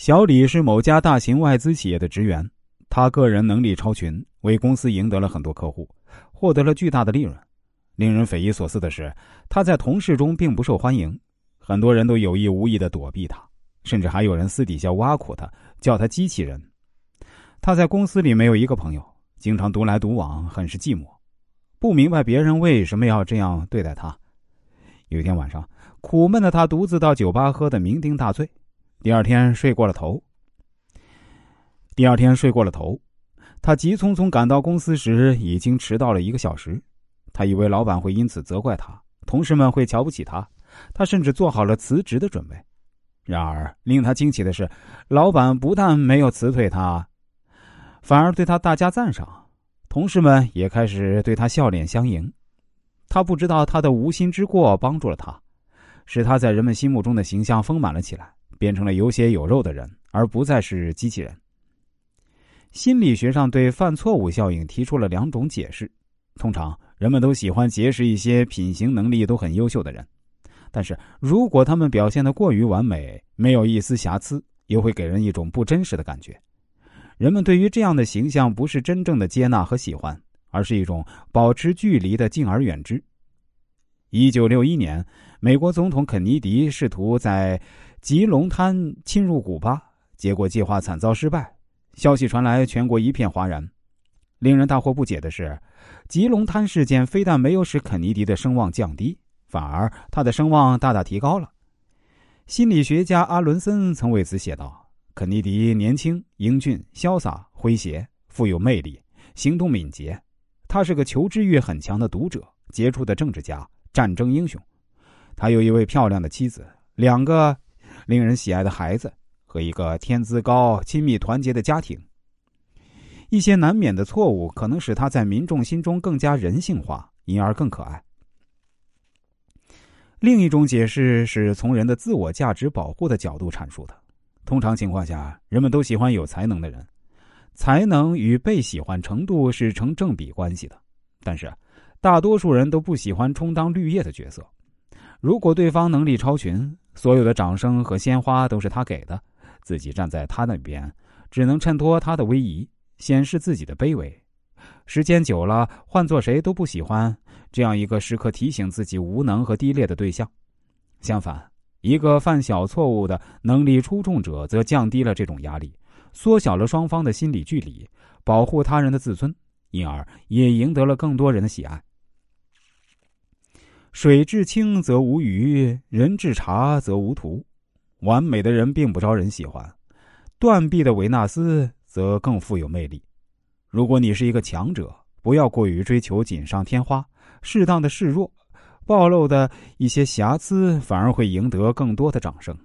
小李是某家大型外资企业的职员，他个人能力超群，为公司赢得了很多客户，获得了巨大的利润。令人匪夷所思的是，他在同事中并不受欢迎，很多人都有意无意的躲避他，甚至还有人私底下挖苦他，叫他“机器人”。他在公司里没有一个朋友，经常独来独往，很是寂寞，不明白别人为什么要这样对待他。有一天晚上，苦闷的他独自到酒吧喝得酩酊大醉。第二天睡过了头。第二天睡过了头，他急匆匆赶到公司时，已经迟到了一个小时。他以为老板会因此责怪他，同事们会瞧不起他，他甚至做好了辞职的准备。然而，令他惊奇的是，老板不但没有辞退他，反而对他大加赞赏，同事们也开始对他笑脸相迎。他不知道他的无心之过帮助了他，使他在人们心目中的形象丰满了起来。变成了有血有肉的人，而不再是机器人。心理学上对犯错误效应提出了两种解释。通常，人们都喜欢结识一些品行能力都很优秀的人，但是如果他们表现的过于完美，没有一丝瑕疵，又会给人一种不真实的感觉。人们对于这样的形象不是真正的接纳和喜欢，而是一种保持距离的敬而远之。一九六一年，美国总统肯尼迪试图在吉隆滩侵入古巴，结果计划惨遭失败。消息传来，全国一片哗然。令人大惑不解的是，吉隆滩事件非但没有使肯尼迪的声望降低，反而他的声望大大提高了。心理学家阿伦森曾为此写道：“肯尼迪年轻、英俊、潇洒、诙谐、富有魅力，行动敏捷。他是个求知欲很强的读者，杰出的政治家，战争英雄。他有一位漂亮的妻子，两个。”令人喜爱的孩子和一个天资高、亲密团结的家庭。一些难免的错误可能使他在民众心中更加人性化，因而更可爱。另一种解释是从人的自我价值保护的角度阐述的。通常情况下，人们都喜欢有才能的人，才能与被喜欢程度是成正比关系的。但是，大多数人都不喜欢充当绿叶的角色。如果对方能力超群，所有的掌声和鲜花都是他给的，自己站在他那边，只能衬托他的威仪，显示自己的卑微。时间久了，换做谁都不喜欢这样一个时刻提醒自己无能和低劣的对象。相反，一个犯小错误的能力出众者，则降低了这种压力，缩小了双方的心理距离，保护他人的自尊，因而也赢得了更多人的喜爱。水至清则无鱼，人至察则无徒。完美的人并不招人喜欢，断臂的维纳斯则更富有魅力。如果你是一个强者，不要过于追求锦上添花，适当的示弱，暴露的一些瑕疵反而会赢得更多的掌声。